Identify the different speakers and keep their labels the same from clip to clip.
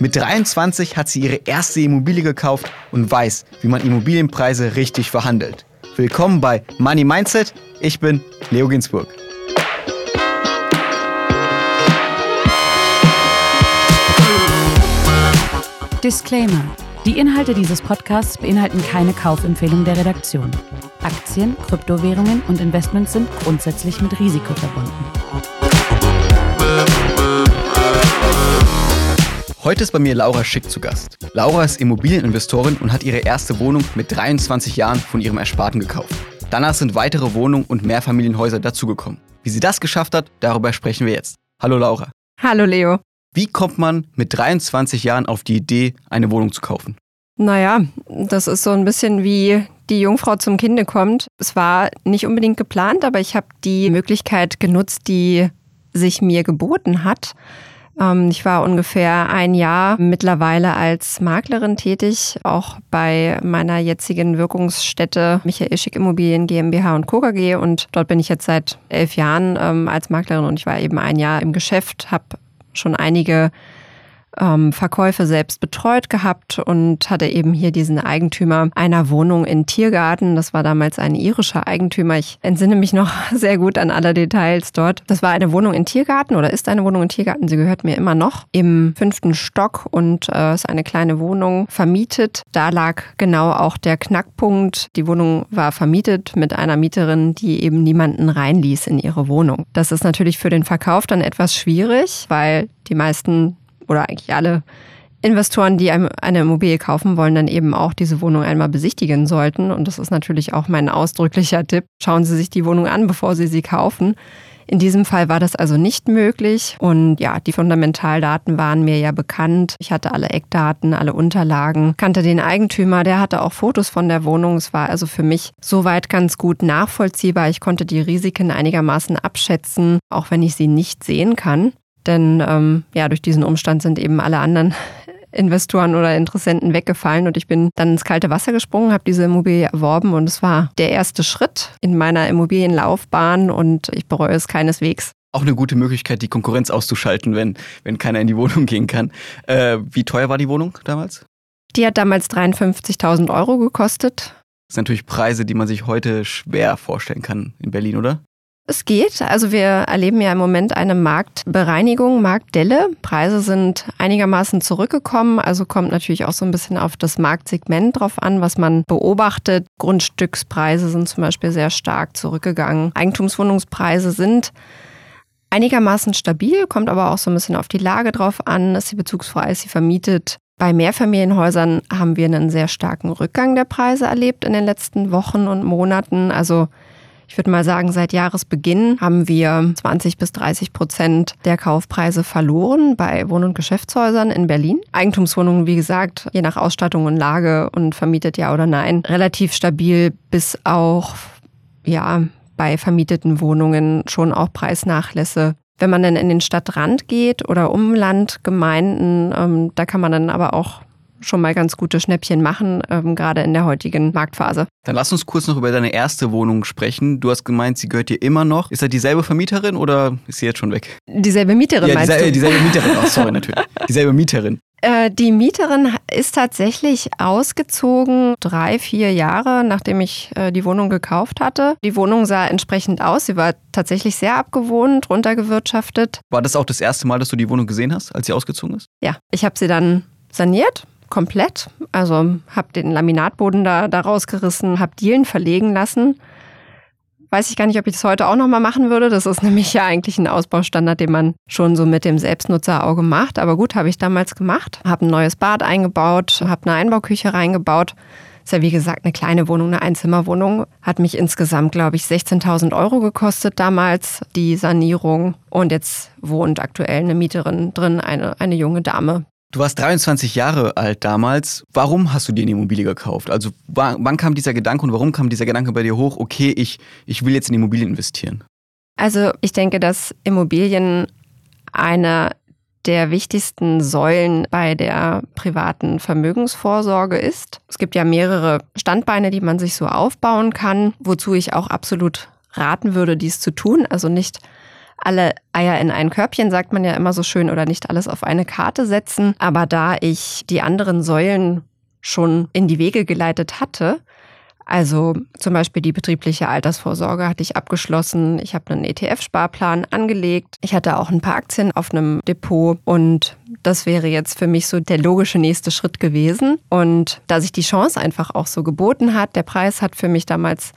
Speaker 1: Mit 23 hat sie ihre erste Immobilie gekauft und weiß, wie man Immobilienpreise richtig verhandelt. Willkommen bei Money Mindset. Ich bin Leo Ginsburg.
Speaker 2: Disclaimer. Die Inhalte dieses Podcasts beinhalten keine Kaufempfehlung der Redaktion. Aktien, Kryptowährungen und Investments sind grundsätzlich mit Risiko verbunden.
Speaker 1: Heute ist bei mir Laura Schick zu Gast. Laura ist Immobilieninvestorin und hat ihre erste Wohnung mit 23 Jahren von ihrem Ersparten gekauft. Danach sind weitere Wohnungen und Mehrfamilienhäuser dazugekommen. Wie sie das geschafft hat, darüber sprechen wir jetzt. Hallo Laura.
Speaker 3: Hallo Leo.
Speaker 1: Wie kommt man mit 23 Jahren auf die Idee, eine Wohnung zu kaufen?
Speaker 3: Naja, das ist so ein bisschen wie die Jungfrau zum Kinde kommt. Es war nicht unbedingt geplant, aber ich habe die Möglichkeit genutzt, die sich mir geboten hat. Ähm, ich war ungefähr ein Jahr mittlerweile als Maklerin tätig, auch bei meiner jetzigen Wirkungsstätte Michael Schick Immobilien GmbH und Co. KG. Und dort bin ich jetzt seit elf Jahren ähm, als Maklerin und ich war eben ein Jahr im Geschäft, habe schon einige ähm, Verkäufe selbst betreut gehabt und hatte eben hier diesen Eigentümer einer Wohnung in Tiergarten. Das war damals ein irischer Eigentümer. Ich entsinne mich noch sehr gut an alle Details dort. Das war eine Wohnung in Tiergarten oder ist eine Wohnung in Tiergarten. Sie gehört mir immer noch im fünften Stock und äh, ist eine kleine Wohnung vermietet. Da lag genau auch der Knackpunkt. Die Wohnung war vermietet mit einer Mieterin, die eben niemanden reinließ in ihre Wohnung. Das ist natürlich für den Verkauf dann etwas schwierig, weil die meisten oder eigentlich alle Investoren, die eine Immobilie kaufen wollen, dann eben auch diese Wohnung einmal besichtigen sollten. Und das ist natürlich auch mein ausdrücklicher Tipp. Schauen Sie sich die Wohnung an, bevor Sie sie kaufen. In diesem Fall war das also nicht möglich. Und ja, die Fundamentaldaten waren mir ja bekannt. Ich hatte alle Eckdaten, alle Unterlagen, kannte den Eigentümer, der hatte auch Fotos von der Wohnung. Es war also für mich soweit ganz gut nachvollziehbar. Ich konnte die Risiken einigermaßen abschätzen, auch wenn ich sie nicht sehen kann. Denn ähm, ja, durch diesen Umstand sind eben alle anderen Investoren oder Interessenten weggefallen und ich bin dann ins kalte Wasser gesprungen, habe diese Immobilie erworben und es war der erste Schritt in meiner Immobilienlaufbahn und ich bereue es keineswegs.
Speaker 1: Auch eine gute Möglichkeit, die Konkurrenz auszuschalten, wenn, wenn keiner in die Wohnung gehen kann. Äh, wie teuer war die Wohnung damals?
Speaker 3: Die hat damals 53.000 Euro gekostet.
Speaker 1: Das sind natürlich Preise, die man sich heute schwer vorstellen kann in Berlin, oder?
Speaker 3: Es geht. Also wir erleben ja im Moment eine Marktbereinigung, Marktdelle. Preise sind einigermaßen zurückgekommen. Also kommt natürlich auch so ein bisschen auf das Marktsegment drauf an, was man beobachtet. Grundstückspreise sind zum Beispiel sehr stark zurückgegangen. Eigentumswohnungspreise sind einigermaßen stabil, kommt aber auch so ein bisschen auf die Lage drauf an. Ist sie bezugsfrei, ist sie vermietet? Bei Mehrfamilienhäusern haben wir einen sehr starken Rückgang der Preise erlebt in den letzten Wochen und Monaten. Also ich würde mal sagen, seit Jahresbeginn haben wir 20 bis 30 Prozent der Kaufpreise verloren bei Wohn- und Geschäftshäusern in Berlin. Eigentumswohnungen, wie gesagt, je nach Ausstattung und Lage und vermietet ja oder nein, relativ stabil bis auch, ja, bei vermieteten Wohnungen schon auch Preisnachlässe wenn man dann in den Stadtrand geht oder Umlandgemeinden, ähm, da kann man dann aber auch schon mal ganz gute Schnäppchen machen, ähm, gerade in der heutigen Marktphase.
Speaker 1: Dann lass uns kurz noch über deine erste Wohnung sprechen. Du hast gemeint, sie gehört dir immer noch. Ist das dieselbe Vermieterin oder ist sie jetzt schon weg?
Speaker 3: Dieselbe Mieterin
Speaker 1: ja,
Speaker 3: meinst
Speaker 1: dieselbe,
Speaker 3: du?
Speaker 1: dieselbe Mieterin, oh, sorry natürlich. Dieselbe Mieterin.
Speaker 3: Äh, die Mieterin ist tatsächlich ausgezogen, drei, vier Jahre nachdem ich äh, die Wohnung gekauft hatte. Die Wohnung sah entsprechend aus. Sie war tatsächlich sehr abgewohnt, runtergewirtschaftet.
Speaker 1: War das auch das erste Mal, dass du die Wohnung gesehen hast, als sie ausgezogen ist?
Speaker 3: Ja, ich habe sie dann saniert, komplett. Also habe den Laminatboden da, da rausgerissen, habe Dielen verlegen lassen. Weiß ich gar nicht, ob ich das heute auch nochmal machen würde. Das ist nämlich ja eigentlich ein Ausbaustandard, den man schon so mit dem Selbstnutzerauge macht. Aber gut, habe ich damals gemacht. Habe ein neues Bad eingebaut, habe eine Einbauküche reingebaut. Ist ja wie gesagt eine kleine Wohnung, eine Einzimmerwohnung. Hat mich insgesamt, glaube ich, 16.000 Euro gekostet damals, die Sanierung. Und jetzt wohnt aktuell eine Mieterin drin, eine, eine junge Dame,
Speaker 1: Du warst 23 Jahre alt damals. Warum hast du dir eine Immobilie gekauft? Also wann kam dieser Gedanke und warum kam dieser Gedanke bei dir hoch, okay, ich, ich will jetzt in Immobilien investieren?
Speaker 3: Also ich denke, dass Immobilien eine der wichtigsten Säulen bei der privaten Vermögensvorsorge ist. Es gibt ja mehrere Standbeine, die man sich so aufbauen kann, wozu ich auch absolut raten würde, dies zu tun. Also nicht alle Eier in ein Körbchen, sagt man ja immer so schön, oder nicht alles auf eine Karte setzen. Aber da ich die anderen Säulen schon in die Wege geleitet hatte, also zum Beispiel die betriebliche Altersvorsorge hatte ich abgeschlossen. Ich habe einen ETF-Sparplan angelegt. Ich hatte auch ein paar Aktien auf einem Depot und das wäre jetzt für mich so der logische nächste Schritt gewesen. Und da sich die Chance einfach auch so geboten hat, der Preis hat für mich damals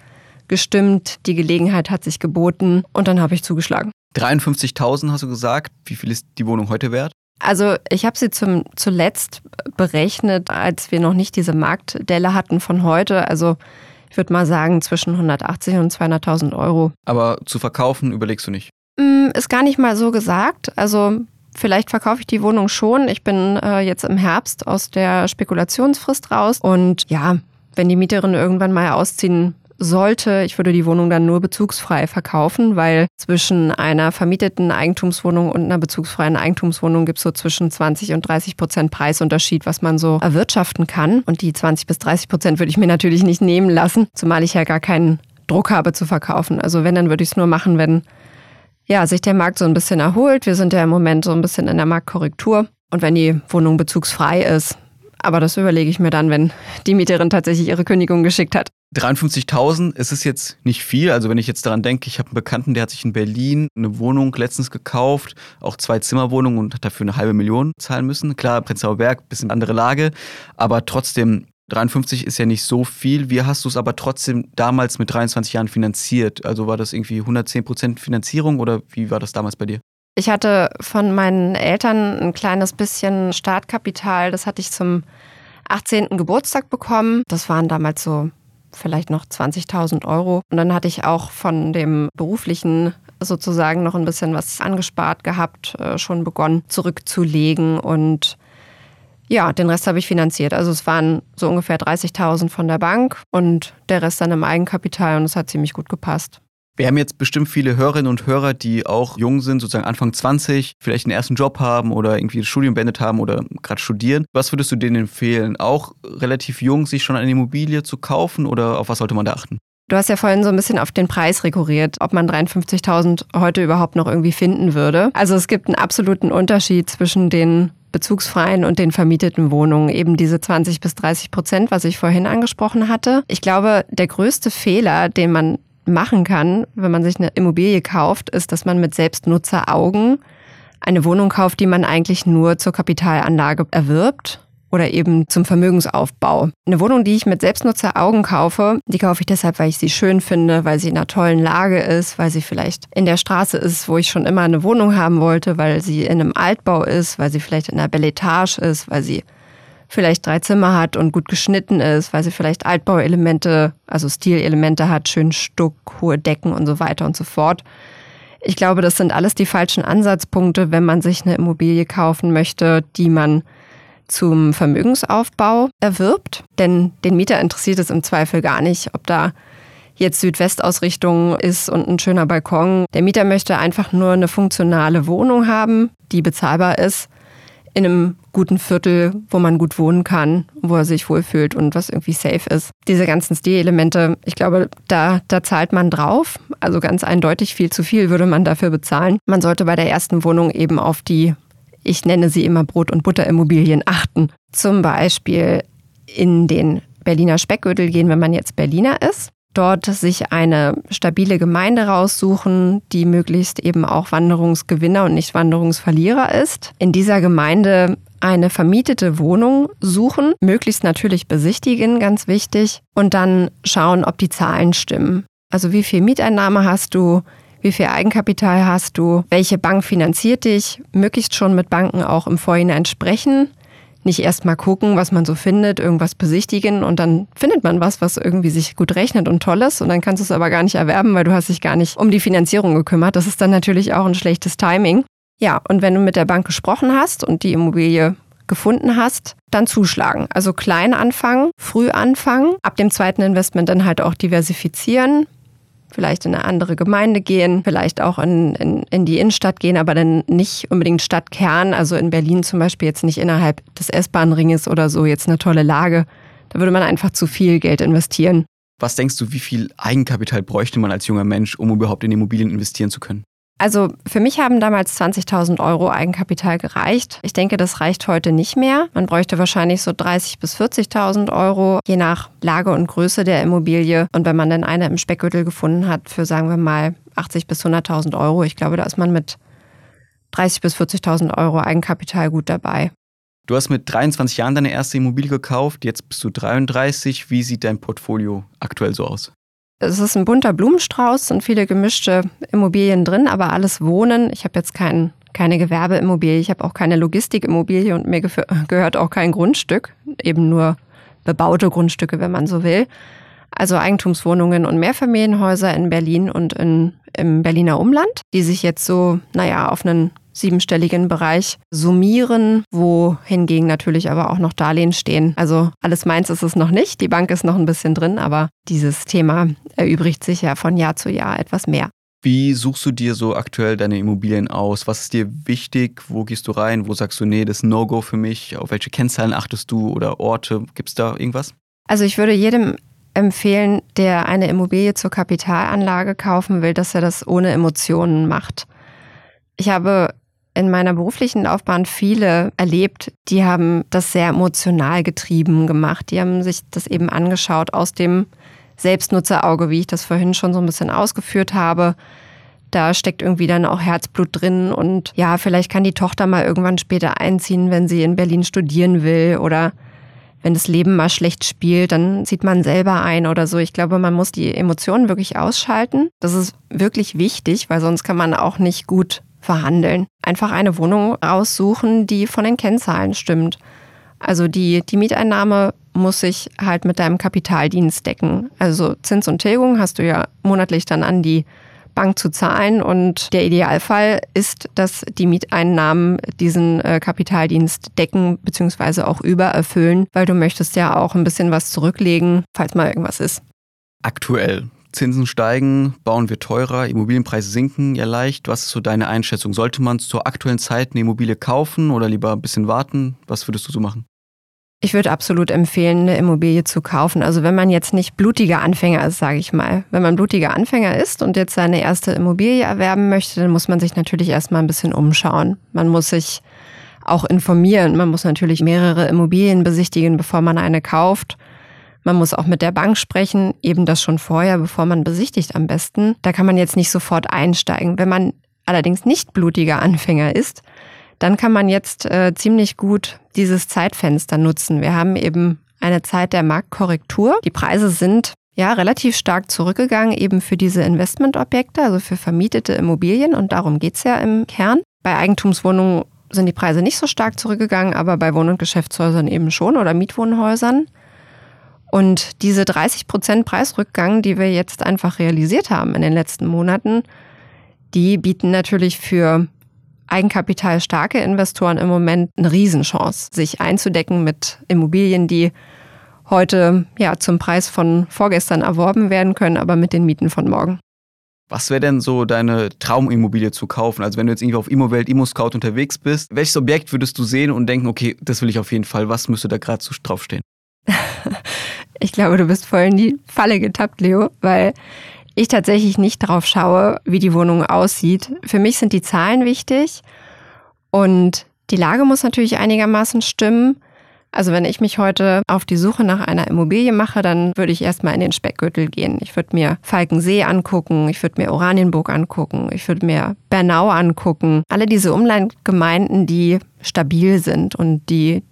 Speaker 3: gestimmt, die Gelegenheit hat sich geboten und dann habe ich zugeschlagen.
Speaker 1: 53.000 hast du gesagt. Wie viel ist die Wohnung heute wert?
Speaker 3: Also ich habe sie zum, zuletzt berechnet, als wir noch nicht diese Marktdelle hatten von heute. Also ich würde mal sagen zwischen 180 und 200.000 Euro.
Speaker 1: Aber zu verkaufen überlegst du nicht?
Speaker 3: Mm, ist gar nicht mal so gesagt. Also vielleicht verkaufe ich die Wohnung schon. Ich bin äh, jetzt im Herbst aus der Spekulationsfrist raus. Und ja, wenn die Mieterin irgendwann mal ausziehen sollte, ich würde die Wohnung dann nur bezugsfrei verkaufen, weil zwischen einer vermieteten Eigentumswohnung und einer bezugsfreien Eigentumswohnung gibt es so zwischen 20 und 30 Prozent Preisunterschied, was man so erwirtschaften kann. Und die 20 bis 30 Prozent würde ich mir natürlich nicht nehmen lassen, zumal ich ja gar keinen Druck habe zu verkaufen. Also wenn, dann würde ich es nur machen, wenn ja, sich der Markt so ein bisschen erholt. Wir sind ja im Moment so ein bisschen in der Marktkorrektur. Und wenn die Wohnung bezugsfrei ist, aber das überlege ich mir dann, wenn die Mieterin tatsächlich ihre Kündigung geschickt hat.
Speaker 1: 53.000 ist es jetzt nicht viel. Also wenn ich jetzt daran denke, ich habe einen Bekannten, der hat sich in Berlin eine Wohnung letztens gekauft, auch zwei Zimmerwohnungen und hat dafür eine halbe Million zahlen müssen. Klar, Prenzlauer Berg, bisschen andere Lage, aber trotzdem 53 ist ja nicht so viel. Wie hast du es aber trotzdem damals mit 23 Jahren finanziert? Also war das irgendwie 110 Prozent Finanzierung oder wie war das damals bei dir?
Speaker 3: Ich hatte von meinen Eltern ein kleines bisschen Startkapital. Das hatte ich zum 18. Geburtstag bekommen. Das waren damals so vielleicht noch 20.000 Euro. Und dann hatte ich auch von dem beruflichen sozusagen noch ein bisschen was angespart gehabt, äh, schon begonnen zurückzulegen und ja, den Rest habe ich finanziert. Also es waren so ungefähr 30.000 von der Bank und der Rest dann im Eigenkapital und es hat ziemlich gut gepasst.
Speaker 1: Wir haben jetzt bestimmt viele Hörerinnen und Hörer, die auch jung sind, sozusagen Anfang 20, vielleicht einen ersten Job haben oder irgendwie das Studium beendet haben oder gerade studieren. Was würdest du denen empfehlen? Auch relativ jung sich schon eine Immobilie zu kaufen oder auf was sollte man da achten?
Speaker 3: Du hast ja vorhin so ein bisschen auf den Preis rekurriert, ob man 53.000 heute überhaupt noch irgendwie finden würde. Also es gibt einen absoluten Unterschied zwischen den bezugsfreien und den vermieteten Wohnungen, eben diese 20 bis 30 Prozent, was ich vorhin angesprochen hatte. Ich glaube, der größte Fehler, den man machen kann, wenn man sich eine Immobilie kauft, ist, dass man mit Selbstnutzeraugen eine Wohnung kauft, die man eigentlich nur zur Kapitalanlage erwirbt oder eben zum Vermögensaufbau. Eine Wohnung, die ich mit Selbstnutzeraugen kaufe, die kaufe ich deshalb, weil ich sie schön finde, weil sie in einer tollen Lage ist, weil sie vielleicht in der Straße ist, wo ich schon immer eine Wohnung haben wollte, weil sie in einem Altbau ist, weil sie vielleicht in einer Belletage ist, weil sie vielleicht drei Zimmer hat und gut geschnitten ist, weil sie vielleicht Altbauelemente, also Stilelemente hat, schön Stuck, hohe Decken und so weiter und so fort. Ich glaube, das sind alles die falschen Ansatzpunkte, wenn man sich eine Immobilie kaufen möchte, die man zum Vermögensaufbau erwirbt. Denn den Mieter interessiert es im Zweifel gar nicht, ob da jetzt Südwestausrichtung ist und ein schöner Balkon. Der Mieter möchte einfach nur eine funktionale Wohnung haben, die bezahlbar ist in einem guten Viertel, wo man gut wohnen kann, wo er sich wohlfühlt und was irgendwie safe ist. Diese ganzen Stilelemente, ich glaube, da, da zahlt man drauf. Also ganz eindeutig viel zu viel würde man dafür bezahlen. Man sollte bei der ersten Wohnung eben auf die, ich nenne sie immer Brot- und Butterimmobilien achten. Zum Beispiel in den Berliner Speckgürtel gehen, wenn man jetzt Berliner ist dort sich eine stabile Gemeinde raussuchen, die möglichst eben auch Wanderungsgewinner und nicht Wanderungsverlierer ist. In dieser Gemeinde eine vermietete Wohnung suchen, möglichst natürlich besichtigen, ganz wichtig, und dann schauen, ob die Zahlen stimmen. Also wie viel Mieteinnahme hast du, wie viel Eigenkapital hast du, welche Bank finanziert dich, möglichst schon mit Banken auch im Vorhinein sprechen, nicht erst mal gucken, was man so findet, irgendwas besichtigen und dann findet man was, was irgendwie sich gut rechnet und toll ist und dann kannst du es aber gar nicht erwerben, weil du hast dich gar nicht um die Finanzierung gekümmert. Das ist dann natürlich auch ein schlechtes Timing. Ja, und wenn du mit der Bank gesprochen hast und die Immobilie gefunden hast, dann zuschlagen. Also klein anfangen, früh anfangen, ab dem zweiten Investment dann halt auch diversifizieren, vielleicht in eine andere Gemeinde gehen, vielleicht auch in, in, in die Innenstadt gehen, aber dann nicht unbedingt Stadtkern, also in Berlin zum Beispiel jetzt nicht innerhalb des S-Bahn-Ringes oder so, jetzt eine tolle Lage. Da würde man einfach zu viel Geld investieren.
Speaker 1: Was denkst du, wie viel Eigenkapital bräuchte man als junger Mensch, um überhaupt in Immobilien investieren zu können?
Speaker 3: Also für mich haben damals 20.000 Euro Eigenkapital gereicht. Ich denke, das reicht heute nicht mehr. Man bräuchte wahrscheinlich so 30.000 bis 40.000 Euro, je nach Lage und Größe der Immobilie. Und wenn man dann eine im Speckgürtel gefunden hat für, sagen wir mal, 80.000 bis 100.000 Euro, ich glaube, da ist man mit 30.000 bis 40.000 Euro Eigenkapital gut dabei.
Speaker 1: Du hast mit 23 Jahren deine erste Immobilie gekauft, jetzt bist du 33. Wie sieht dein Portfolio aktuell so aus?
Speaker 3: Es ist ein bunter Blumenstrauß, sind viele gemischte Immobilien drin, aber alles Wohnen. Ich habe jetzt kein, keine Gewerbeimmobilie, ich habe auch keine Logistikimmobilie und mir gehört auch kein Grundstück, eben nur bebaute Grundstücke, wenn man so will. Also Eigentumswohnungen und Mehrfamilienhäuser in Berlin und in, im Berliner Umland, die sich jetzt so, naja, auf einen siebenstelligen Bereich summieren, wo hingegen natürlich aber auch noch Darlehen stehen. Also alles meins ist es noch nicht, die Bank ist noch ein bisschen drin, aber dieses Thema erübrigt sich ja von Jahr zu Jahr etwas mehr.
Speaker 1: Wie suchst du dir so aktuell deine Immobilien aus? Was ist dir wichtig? Wo gehst du rein? Wo sagst du, nee, das ist No-Go für mich? Auf welche Kennzahlen achtest du oder Orte? Gibt es da irgendwas?
Speaker 3: Also ich würde jedem empfehlen, der eine Immobilie zur Kapitalanlage kaufen will, dass er das ohne Emotionen macht. Ich habe in meiner beruflichen Laufbahn viele erlebt, die haben das sehr emotional getrieben gemacht. Die haben sich das eben angeschaut aus dem Selbstnutzerauge, wie ich das vorhin schon so ein bisschen ausgeführt habe. Da steckt irgendwie dann auch Herzblut drin und ja, vielleicht kann die Tochter mal irgendwann später einziehen, wenn sie in Berlin studieren will oder wenn das Leben mal schlecht spielt, dann zieht man selber ein oder so. Ich glaube, man muss die Emotionen wirklich ausschalten. Das ist wirklich wichtig, weil sonst kann man auch nicht gut verhandeln. Einfach eine Wohnung raussuchen, die von den Kennzahlen stimmt. Also die, die Mieteinnahme muss sich halt mit deinem Kapitaldienst decken. Also Zins und Tilgung hast du ja monatlich dann an die Bank zu zahlen und der Idealfall ist, dass die Mieteinnahmen diesen äh, Kapitaldienst decken bzw. auch übererfüllen, weil du möchtest ja auch ein bisschen was zurücklegen, falls mal irgendwas ist.
Speaker 1: Aktuell Zinsen steigen, bauen wir teurer, Immobilienpreise sinken ja leicht. Was ist so deine Einschätzung? Sollte man zur aktuellen Zeit eine Immobilie kaufen oder lieber ein bisschen warten? Was würdest du so machen?
Speaker 3: Ich würde absolut empfehlen, eine Immobilie zu kaufen. Also wenn man jetzt nicht blutiger Anfänger ist, sage ich mal. Wenn man blutiger Anfänger ist und jetzt seine erste Immobilie erwerben möchte, dann muss man sich natürlich erstmal ein bisschen umschauen. Man muss sich auch informieren. Man muss natürlich mehrere Immobilien besichtigen, bevor man eine kauft. Man muss auch mit der Bank sprechen, eben das schon vorher, bevor man besichtigt am besten. Da kann man jetzt nicht sofort einsteigen. Wenn man allerdings nicht blutiger Anfänger ist, dann kann man jetzt äh, ziemlich gut dieses Zeitfenster nutzen. Wir haben eben eine Zeit der Marktkorrektur. Die Preise sind ja relativ stark zurückgegangen, eben für diese Investmentobjekte, also für vermietete Immobilien. Und darum geht's ja im Kern. Bei Eigentumswohnungen sind die Preise nicht so stark zurückgegangen, aber bei Wohn- und Geschäftshäusern eben schon oder Mietwohnhäusern. Und diese 30 Prozent Preisrückgang, die wir jetzt einfach realisiert haben in den letzten Monaten, die bieten natürlich für eigenkapitalstarke Investoren im Moment eine Riesenchance, sich einzudecken mit Immobilien, die heute ja zum Preis von vorgestern erworben werden können, aber mit den Mieten von morgen.
Speaker 1: Was wäre denn so deine Traumimmobilie zu kaufen? Also wenn du jetzt irgendwie auf Immowelt, Immoscout unterwegs bist, welches Objekt würdest du sehen und denken, okay, das will ich auf jeden Fall, was müsste da gerade so draufstehen?
Speaker 3: Ich glaube, du bist voll in die Falle getappt, Leo, weil ich tatsächlich nicht drauf schaue, wie die Wohnung aussieht. Für mich sind die Zahlen wichtig und die Lage muss natürlich einigermaßen stimmen. Also wenn ich mich heute auf die Suche nach einer Immobilie mache, dann würde ich erstmal in den Speckgürtel gehen. Ich würde mir Falkensee angucken, ich würde mir Oranienburg angucken, ich würde mir Bernau angucken. Alle diese Umlandgemeinden, die stabil sind und die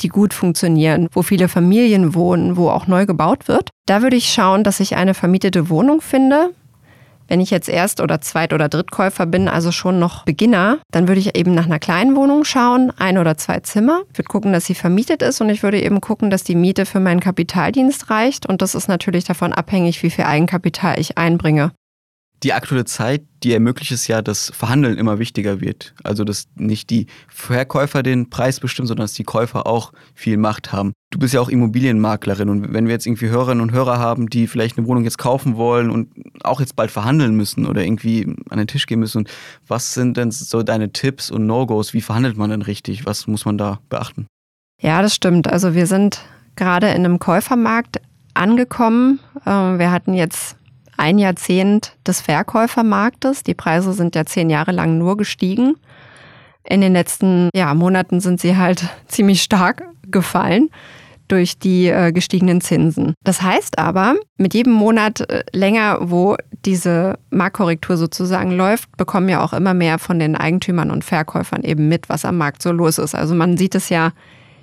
Speaker 3: die gut funktionieren, wo viele Familien wohnen, wo auch neu gebaut wird. Da würde ich schauen, dass ich eine vermietete Wohnung finde. Wenn ich jetzt Erst- oder Zweit- oder Drittkäufer bin, also schon noch Beginner, dann würde ich eben nach einer kleinen Wohnung schauen, ein oder zwei Zimmer. Ich würde gucken, dass sie vermietet ist und ich würde eben gucken, dass die Miete für meinen Kapitaldienst reicht. Und das ist natürlich davon abhängig, wie viel Eigenkapital ich einbringe
Speaker 1: die aktuelle Zeit, die ermöglicht es ja, dass Verhandeln immer wichtiger wird. Also, dass nicht die Verkäufer den Preis bestimmen, sondern dass die Käufer auch viel Macht haben. Du bist ja auch Immobilienmaklerin und wenn wir jetzt irgendwie Hörerinnen und Hörer haben, die vielleicht eine Wohnung jetzt kaufen wollen und auch jetzt bald verhandeln müssen oder irgendwie an den Tisch gehen müssen, was sind denn so deine Tipps und No-Gos? Wie verhandelt man denn richtig? Was muss man da beachten?
Speaker 3: Ja, das stimmt. Also wir sind gerade in einem Käufermarkt angekommen. Ähm, wir hatten jetzt ein Jahrzehnt des Verkäufermarktes. Die Preise sind ja zehn Jahre lang nur gestiegen. In den letzten ja, Monaten sind sie halt ziemlich stark gefallen durch die äh, gestiegenen Zinsen. Das heißt aber, mit jedem Monat äh, länger, wo diese Marktkorrektur sozusagen läuft, bekommen ja auch immer mehr von den Eigentümern und Verkäufern eben mit, was am Markt so los ist. Also man sieht es ja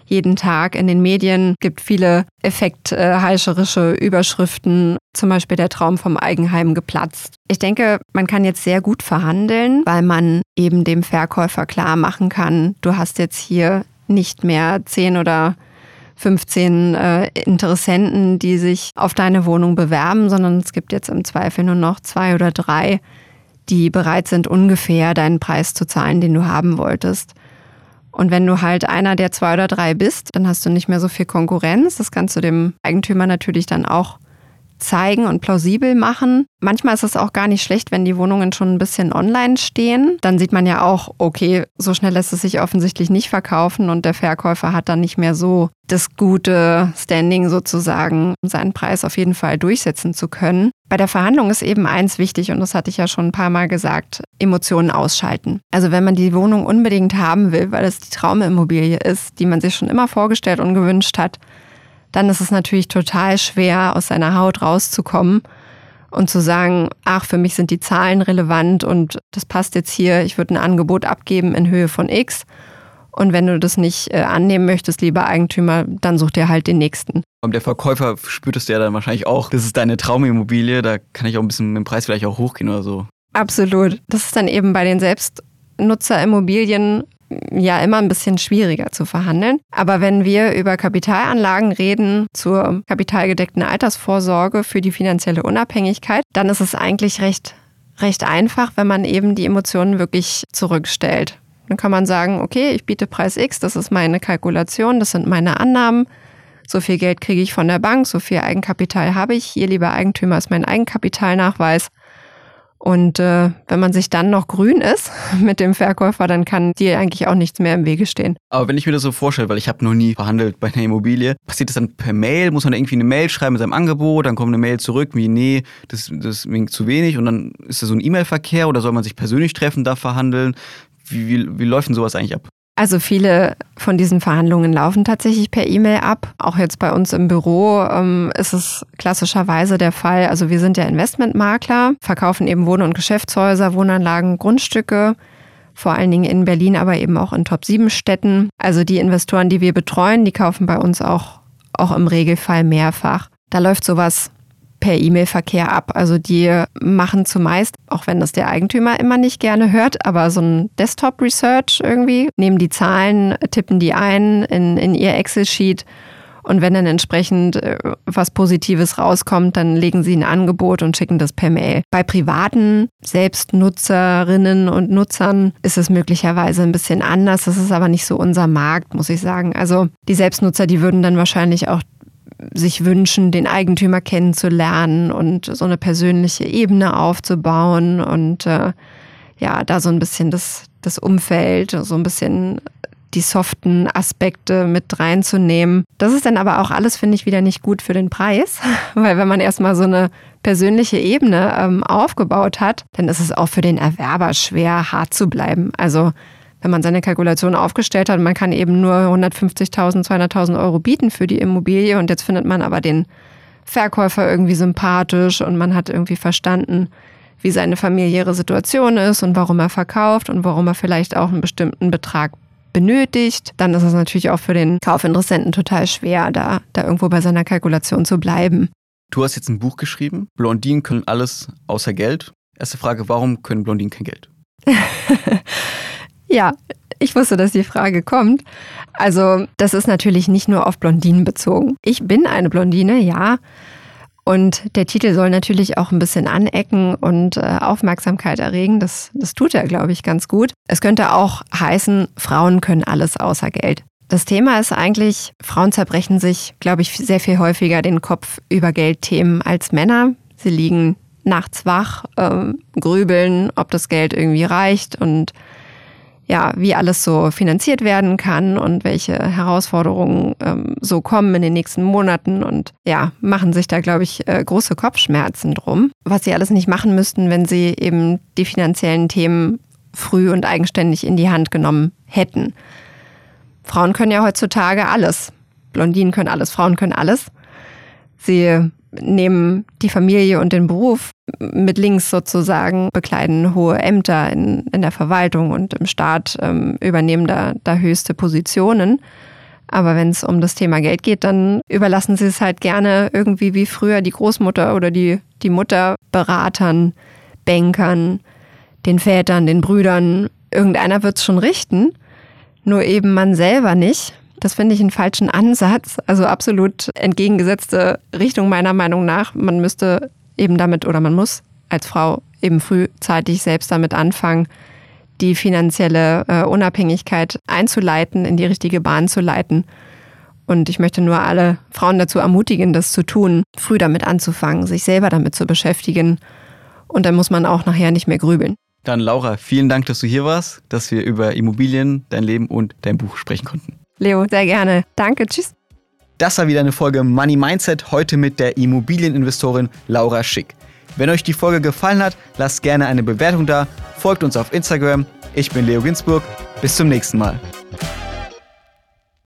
Speaker 3: jeden Tag in den Medien, gibt viele effektheischerische Überschriften, zum Beispiel der Traum vom Eigenheim geplatzt. Ich denke, man kann jetzt sehr gut verhandeln, weil man eben dem Verkäufer klar machen kann, du hast jetzt hier nicht mehr 10 oder 15 äh, Interessenten, die sich auf deine Wohnung bewerben, sondern es gibt jetzt im Zweifel nur noch zwei oder drei, die bereit sind, ungefähr deinen Preis zu zahlen, den du haben wolltest. Und wenn du halt einer der zwei oder drei bist, dann hast du nicht mehr so viel Konkurrenz. Das kannst du dem Eigentümer natürlich dann auch zeigen und plausibel machen. Manchmal ist es auch gar nicht schlecht, wenn die Wohnungen schon ein bisschen online stehen. Dann sieht man ja auch, okay, so schnell lässt es sich offensichtlich nicht verkaufen und der Verkäufer hat dann nicht mehr so das gute Standing sozusagen, seinen Preis auf jeden Fall durchsetzen zu können. Bei der Verhandlung ist eben eins wichtig und das hatte ich ja schon ein paar Mal gesagt, Emotionen ausschalten. Also wenn man die Wohnung unbedingt haben will, weil es die Traumimmobilie ist, die man sich schon immer vorgestellt und gewünscht hat, dann ist es natürlich total schwer, aus seiner Haut rauszukommen und zu sagen, ach, für mich sind die Zahlen relevant und das passt jetzt hier, ich würde ein Angebot abgeben in Höhe von X. Und wenn du das nicht äh, annehmen möchtest, lieber Eigentümer, dann such dir halt den nächsten.
Speaker 1: Und der Verkäufer spürt es ja dann wahrscheinlich auch, das ist deine Traumimmobilie, da kann ich auch ein bisschen mit dem Preis vielleicht auch hochgehen oder so.
Speaker 3: Absolut. Das ist dann eben bei den Selbstnutzerimmobilien ja immer ein bisschen schwieriger zu verhandeln. Aber wenn wir über Kapitalanlagen reden zur kapitalgedeckten Altersvorsorge für die finanzielle Unabhängigkeit, dann ist es eigentlich recht, recht einfach, wenn man eben die Emotionen wirklich zurückstellt. Dann kann man sagen, okay, ich biete Preis X, das ist meine Kalkulation, das sind meine Annahmen. So viel Geld kriege ich von der Bank, so viel Eigenkapital habe ich. Hier, lieber Eigentümer, ist mein Eigenkapitalnachweis. Und äh, wenn man sich dann noch grün ist mit dem Verkäufer, dann kann dir eigentlich auch nichts mehr im Wege stehen.
Speaker 1: Aber wenn ich mir das so vorstelle, weil ich habe noch nie verhandelt bei einer Immobilie, passiert das dann per Mail? Muss man irgendwie eine Mail schreiben mit seinem Angebot? Dann kommt eine Mail zurück, wie nee, das, das ist zu wenig. Und dann ist das so ein E-Mail-Verkehr oder soll man sich persönlich treffen, da verhandeln? Wie, wie, wie läuft denn sowas eigentlich ab?
Speaker 3: Also viele von diesen Verhandlungen laufen tatsächlich per E-Mail ab. Auch jetzt bei uns im Büro ähm, ist es klassischerweise der Fall. Also wir sind ja Investmentmakler, verkaufen eben Wohn- und Geschäftshäuser, Wohnanlagen, Grundstücke. Vor allen Dingen in Berlin, aber eben auch in Top-7-Städten. Also die Investoren, die wir betreuen, die kaufen bei uns auch, auch im Regelfall mehrfach. Da läuft sowas per E-Mail-Verkehr ab. Also die machen zumeist, auch wenn das der Eigentümer immer nicht gerne hört, aber so ein Desktop-Research irgendwie, nehmen die Zahlen, tippen die ein in, in ihr Excel-Sheet und wenn dann entsprechend äh, was Positives rauskommt, dann legen sie ein Angebot und schicken das per Mail. Bei privaten Selbstnutzerinnen und Nutzern ist es möglicherweise ein bisschen anders. Das ist aber nicht so unser Markt, muss ich sagen. Also die Selbstnutzer, die würden dann wahrscheinlich auch sich wünschen, den Eigentümer kennenzulernen und so eine persönliche Ebene aufzubauen und äh, ja, da so ein bisschen das, das Umfeld, so ein bisschen die soften Aspekte mit reinzunehmen. Das ist dann aber auch alles, finde ich, wieder nicht gut für den Preis, weil wenn man erstmal so eine persönliche Ebene ähm, aufgebaut hat, dann ist es auch für den Erwerber schwer, hart zu bleiben. Also wenn man seine Kalkulation aufgestellt hat, man kann eben nur 150.000, 200.000 Euro bieten für die Immobilie und jetzt findet man aber den Verkäufer irgendwie sympathisch und man hat irgendwie verstanden, wie seine familiäre Situation ist und warum er verkauft und warum er vielleicht auch einen bestimmten Betrag benötigt, dann ist es natürlich auch für den Kaufinteressenten total schwer, da, da irgendwo bei seiner Kalkulation zu bleiben.
Speaker 1: Du hast jetzt ein Buch geschrieben, Blondinen können alles außer Geld. Erste Frage, warum können Blondinen kein Geld?
Speaker 3: Ja, ich wusste, dass die Frage kommt. Also, das ist natürlich nicht nur auf Blondinen bezogen. Ich bin eine Blondine, ja. Und der Titel soll natürlich auch ein bisschen anecken und äh, Aufmerksamkeit erregen. Das, das tut er, glaube ich, ganz gut. Es könnte auch heißen, Frauen können alles außer Geld. Das Thema ist eigentlich, Frauen zerbrechen sich, glaube ich, sehr viel häufiger den Kopf über Geldthemen als Männer. Sie liegen nachts wach, äh, grübeln, ob das Geld irgendwie reicht und ja, wie alles so finanziert werden kann und welche Herausforderungen ähm, so kommen in den nächsten Monaten und ja, machen sich da, glaube ich, äh, große Kopfschmerzen drum, was sie alles nicht machen müssten, wenn sie eben die finanziellen Themen früh und eigenständig in die Hand genommen hätten. Frauen können ja heutzutage alles. Blondinen können alles, Frauen können alles. Sie nehmen die Familie und den Beruf mit links sozusagen, bekleiden hohe Ämter in, in der Verwaltung und im Staat, ähm, übernehmen da, da höchste Positionen. Aber wenn es um das Thema Geld geht, dann überlassen sie es halt gerne irgendwie wie früher die Großmutter oder die, die Mutter Beratern, Bankern, den Vätern, den Brüdern. Irgendeiner wird es schon richten, nur eben man selber nicht. Das finde ich einen falschen Ansatz, also absolut entgegengesetzte Richtung meiner Meinung nach. Man müsste eben damit oder man muss als Frau eben frühzeitig selbst damit anfangen, die finanzielle äh, Unabhängigkeit einzuleiten, in die richtige Bahn zu leiten. Und ich möchte nur alle Frauen dazu ermutigen, das zu tun, früh damit anzufangen, sich selber damit zu beschäftigen. Und dann muss man auch nachher nicht mehr grübeln.
Speaker 1: Dann Laura, vielen Dank, dass du hier warst, dass wir über Immobilien, dein Leben und dein Buch sprechen konnten.
Speaker 3: Leo, sehr gerne. Danke, tschüss.
Speaker 1: Das war wieder eine Folge Money Mindset, heute mit der Immobilieninvestorin Laura Schick. Wenn euch die Folge gefallen hat, lasst gerne eine Bewertung da, folgt uns auf Instagram. Ich bin Leo Ginsburg. Bis zum nächsten Mal.